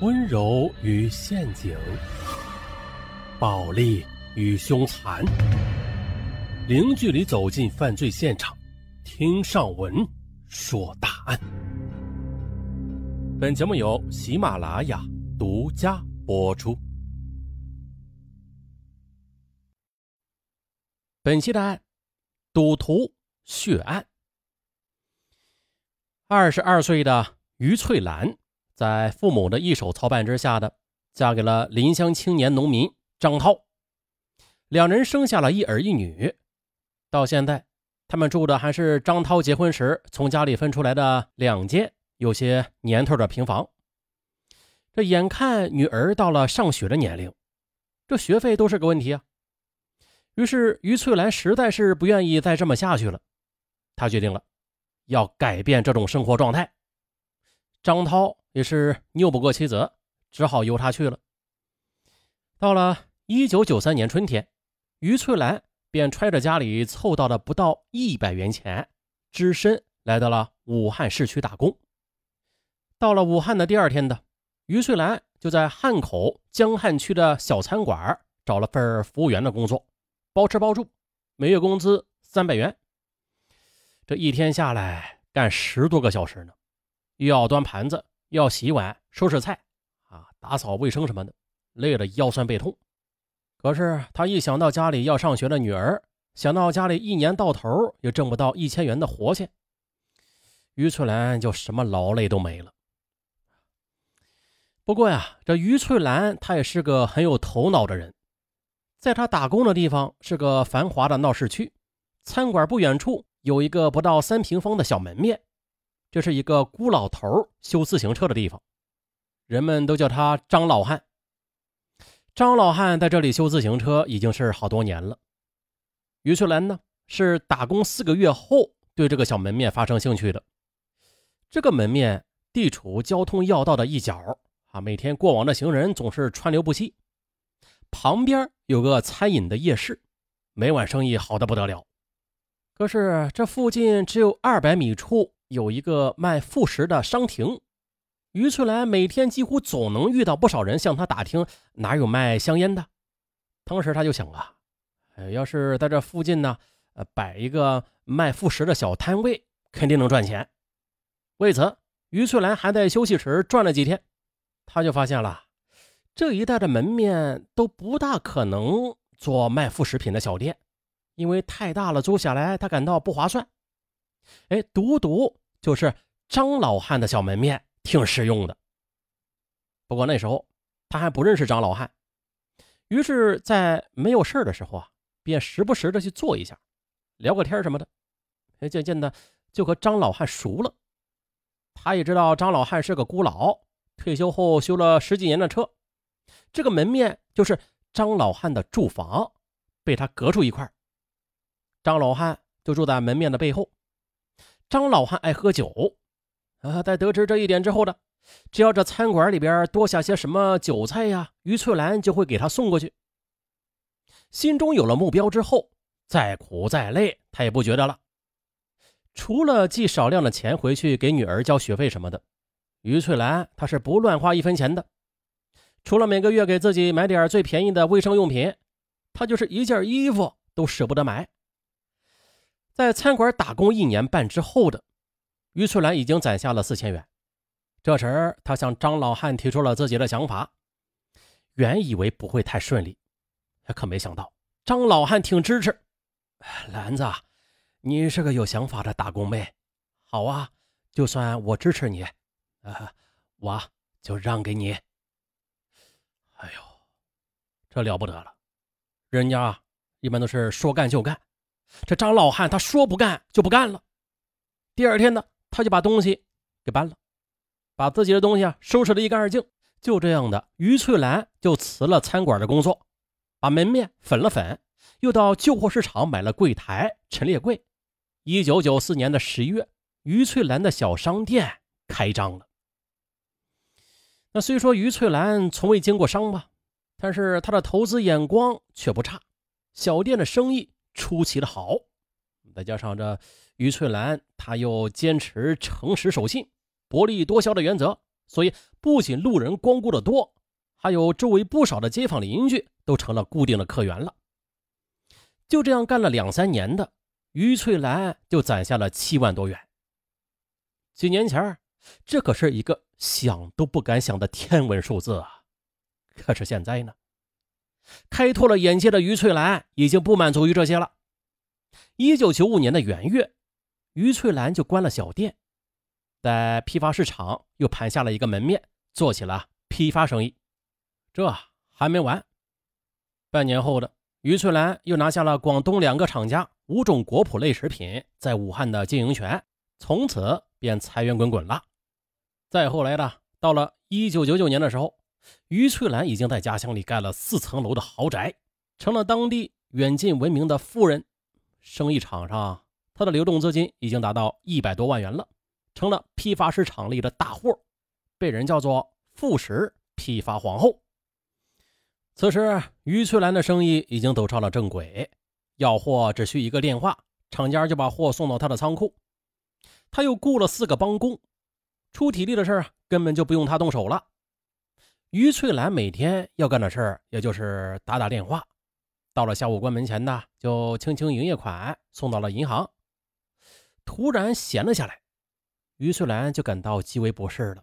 温柔与陷阱，暴力与凶残，零距离走进犯罪现场，听上文说大案。本节目由喜马拉雅独家播出。本期的案：赌徒血案。二十二岁的于翠兰。在父母的一手操办之下的，嫁给了临湘青年农民张涛，两人生下了一儿一女。到现在，他们住的还是张涛结婚时从家里分出来的两间有些年头的平房。这眼看女儿到了上学的年龄，这学费都是个问题啊。于是于翠兰实在是不愿意再这么下去了，她决定了要改变这种生活状态。张涛。也是拗不过妻子，只好由他去了。到了一九九三年春天，于翠兰便揣着家里凑到的不到一百元钱，只身来到了武汉市区打工。到了武汉的第二天的，于翠兰就在汉口江汉区的小餐馆找了份服务员的工作，包吃包住，每月工资三百元。这一天下来干十多个小时呢，又要端盘子。要洗碗、收拾菜，啊，打扫卫生什么的，累得腰酸背痛。可是他一想到家里要上学的女儿，想到家里一年到头也挣不到一千元的活钱，于翠兰就什么劳累都没了。不过呀，这于翠兰她也是个很有头脑的人，在她打工的地方是个繁华的闹市区，餐馆不远处有一个不到三平方的小门面。这是一个孤老头修自行车的地方，人们都叫他张老汉。张老汉在这里修自行车已经是好多年了。于翠兰呢，是打工四个月后对这个小门面发生兴趣的。这个门面地处交通要道的一角啊，每天过往的行人总是川流不息。旁边有个餐饮的夜市，每晚生意好的不得了。可是这附近只有二百米处。有一个卖副食的商亭，于翠兰每天几乎总能遇到不少人向他打听哪有卖香烟的。当时他就想啊，要是在这附近呢，呃，摆一个卖副食的小摊位，肯定能赚钱。为此，于翠兰还在休息时转了几天，他就发现了这一带的门面都不大可能做卖副食品的小店，因为太大了，租下来他感到不划算。哎，独独就是张老汉的小门面，挺实用的。不过那时候他还不认识张老汉，于是，在没有事的时候啊，便时不时的去坐一下，聊个天什么的。哎，渐渐的就和张老汉熟了。他也知道张老汉是个孤老，退休后修了十几年的车，这个门面就是张老汉的住房，被他隔出一块。张老汉就住在门面的背后。张老汉爱喝酒，啊，在得知这一点之后呢，只要这餐馆里边多下些什么酒菜呀，于翠兰就会给他送过去。心中有了目标之后，再苦再累他也不觉得了。除了寄少量的钱回去给女儿交学费什么的，于翠兰她是不乱花一分钱的。除了每个月给自己买点最便宜的卫生用品，她就是一件衣服都舍不得买。在餐馆打工一年半之后的于翠兰已经攒下了四千元。这时，他向张老汉提出了自己的想法。原以为不会太顺利，可没想到张老汉挺支持。兰子，你是个有想法的打工妹，好啊，就算我支持你，啊，我就让给你。哎呦，这了不得了，人家一般都是说干就干。这张老汉他说不干就不干了。第二天呢，他就把东西给搬了，把自己的东西啊收拾得一干二净。就这样的，于翠兰就辞了餐馆的工作，把门面粉了粉，又到旧货市场买了柜台、陈列柜。一九九四年的十一月，于翠兰的小商店开张了。那虽说于翠兰从未经过商吧，但是她的投资眼光却不差，小店的生意。出奇的好，再加上这于翠兰，她又坚持诚实守信、薄利多销的原则，所以不仅路人光顾的多，还有周围不少的街坊邻居都成了固定的客源了。就这样干了两三年的于翠兰就攒下了七万多元。几年前，这可是一个想都不敢想的天文数字啊！可是现在呢，开拓了眼界的于翠兰已经不满足于这些了。一九九五年的元月，于翠兰就关了小店，在批发市场又盘下了一个门面，做起了批发生意。这还没完，半年后的于翠兰又拿下了广东两个厂家五种果脯类食品在武汉的经营权，从此。便财源滚滚了。再后来的，到了一九九九年的时候，于翠兰已经在家乡里盖了四层楼的豪宅，成了当地远近闻名的富人。生意场上，她的流动资金已经达到一百多万元了，成了批发市场里的大户，被人叫做“副食批发皇后”。此时，于翠兰的生意已经走上了正轨，要货只需一个电话，厂家就把货送到她的仓库。他又雇了四个帮工，出体力的事根本就不用他动手了。于翠兰每天要干的事儿，也就是打打电话。到了下午关门前呢，就清清营业款，送到了银行。突然闲了下来，于翠兰就感到极为不适了。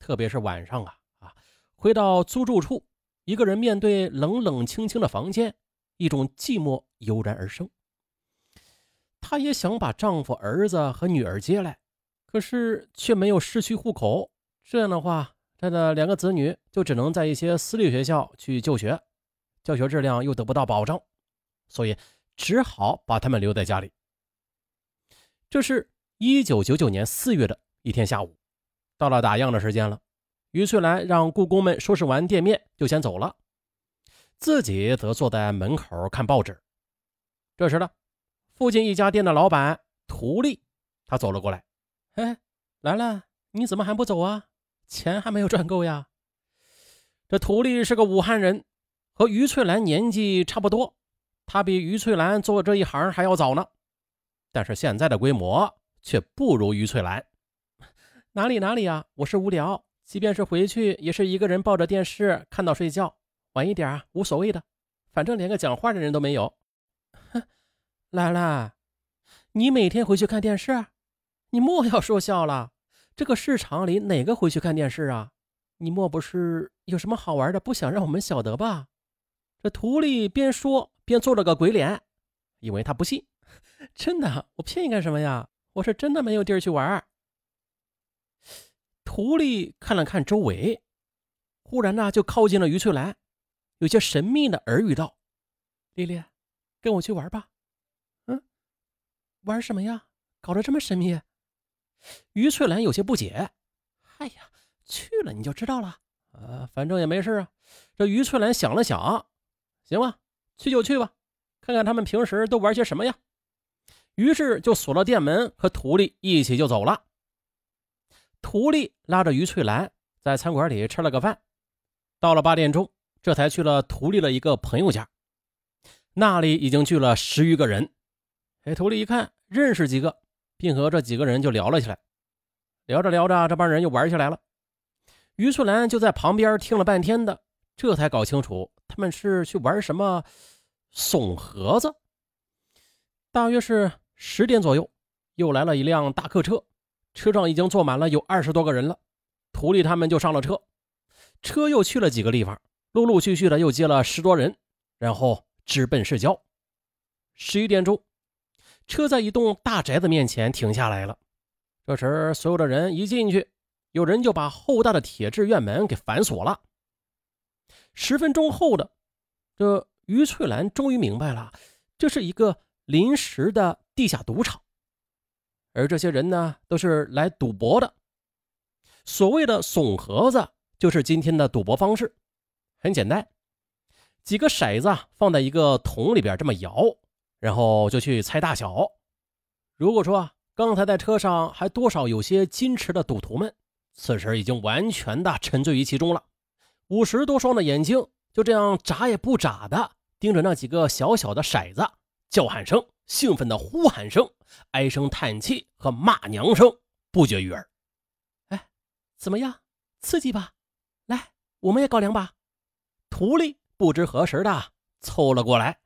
特别是晚上啊啊，回到租住处，一个人面对冷冷清清的房间，一种寂寞油然而生。她也想把丈夫、儿子和女儿接来，可是却没有市区户口。这样的话，他的两个子女就只能在一些私立学校去就学，教学质量又得不到保障，所以只好把他们留在家里。这是一九九九年四月的一天下午，到了打烊的时间了，于翠兰让雇工们收拾完店面就先走了，自己则坐在门口看报纸。这时呢。附近一家店的老板涂利，他走了过来。哎，兰兰，你怎么还不走啊？钱还没有赚够呀。这徒弟是个武汉人，和于翠兰年纪差不多。他比于翠兰做这一行还要早呢，但是现在的规模却不如于翠兰。哪里哪里呀，我是无聊，即便是回去，也是一个人抱着电视看到睡觉。晚一点啊，无所谓的，反正连个讲话的人都没有。哼兰兰，你每天回去看电视？你莫要说笑了。这个市场里哪个回去看电视啊？你莫不是有什么好玩的，不想让我们晓得吧？这徒弟边说边做了个鬼脸，因为他不信。真的，我骗你干什么呀？我是真的没有地儿去玩。图里看了看周围，忽然呢就靠近了于翠兰，有些神秘的耳语道：“丽丽，跟我去玩吧。”嗯玩什么呀？搞得这么神秘。于翠兰有些不解。哎呀，去了你就知道了。呃，反正也没事啊。这于翠兰想了想，行吧，去就去吧，看看他们平时都玩些什么呀。于是就锁了店门，和徒弟一起就走了。徒弟拉着于翠兰在餐馆里吃了个饭，到了八点钟，这才去了徒弟的一个朋友家，那里已经聚了十余个人。哎，徒弟一看认识几个，并和这几个人就聊了起来。聊着聊着，这帮人又玩起来了。于翠兰就在旁边听了半天的，这才搞清楚他们是去玩什么怂盒子。大约是十点左右，又来了一辆大客车，车上已经坐满了有二十多个人了。徒弟他们就上了车，车又去了几个地方，陆陆续续的又接了十多人，然后直奔市郊。十一点钟。车在一栋大宅子面前停下来了。这时，所有的人一进去，有人就把厚大的铁质院门给反锁了。十分钟后的，这于翠兰终于明白了，这是一个临时的地下赌场，而这些人呢，都是来赌博的。所谓的怂盒子，就是今天的赌博方式。很简单，几个骰子放在一个桶里边，这么摇。然后就去猜大小。如果说刚才在车上还多少有些矜持的赌徒们，此时已经完全的沉醉于其中了。五十多双的眼睛就这样眨也不眨的盯着那几个小小的骰子，叫喊声、兴奋的呼喊声、唉声叹气和骂娘声不绝于耳。哎，怎么样？刺激吧！来，我们也搞两把。”徒弟不知何时的凑了过来。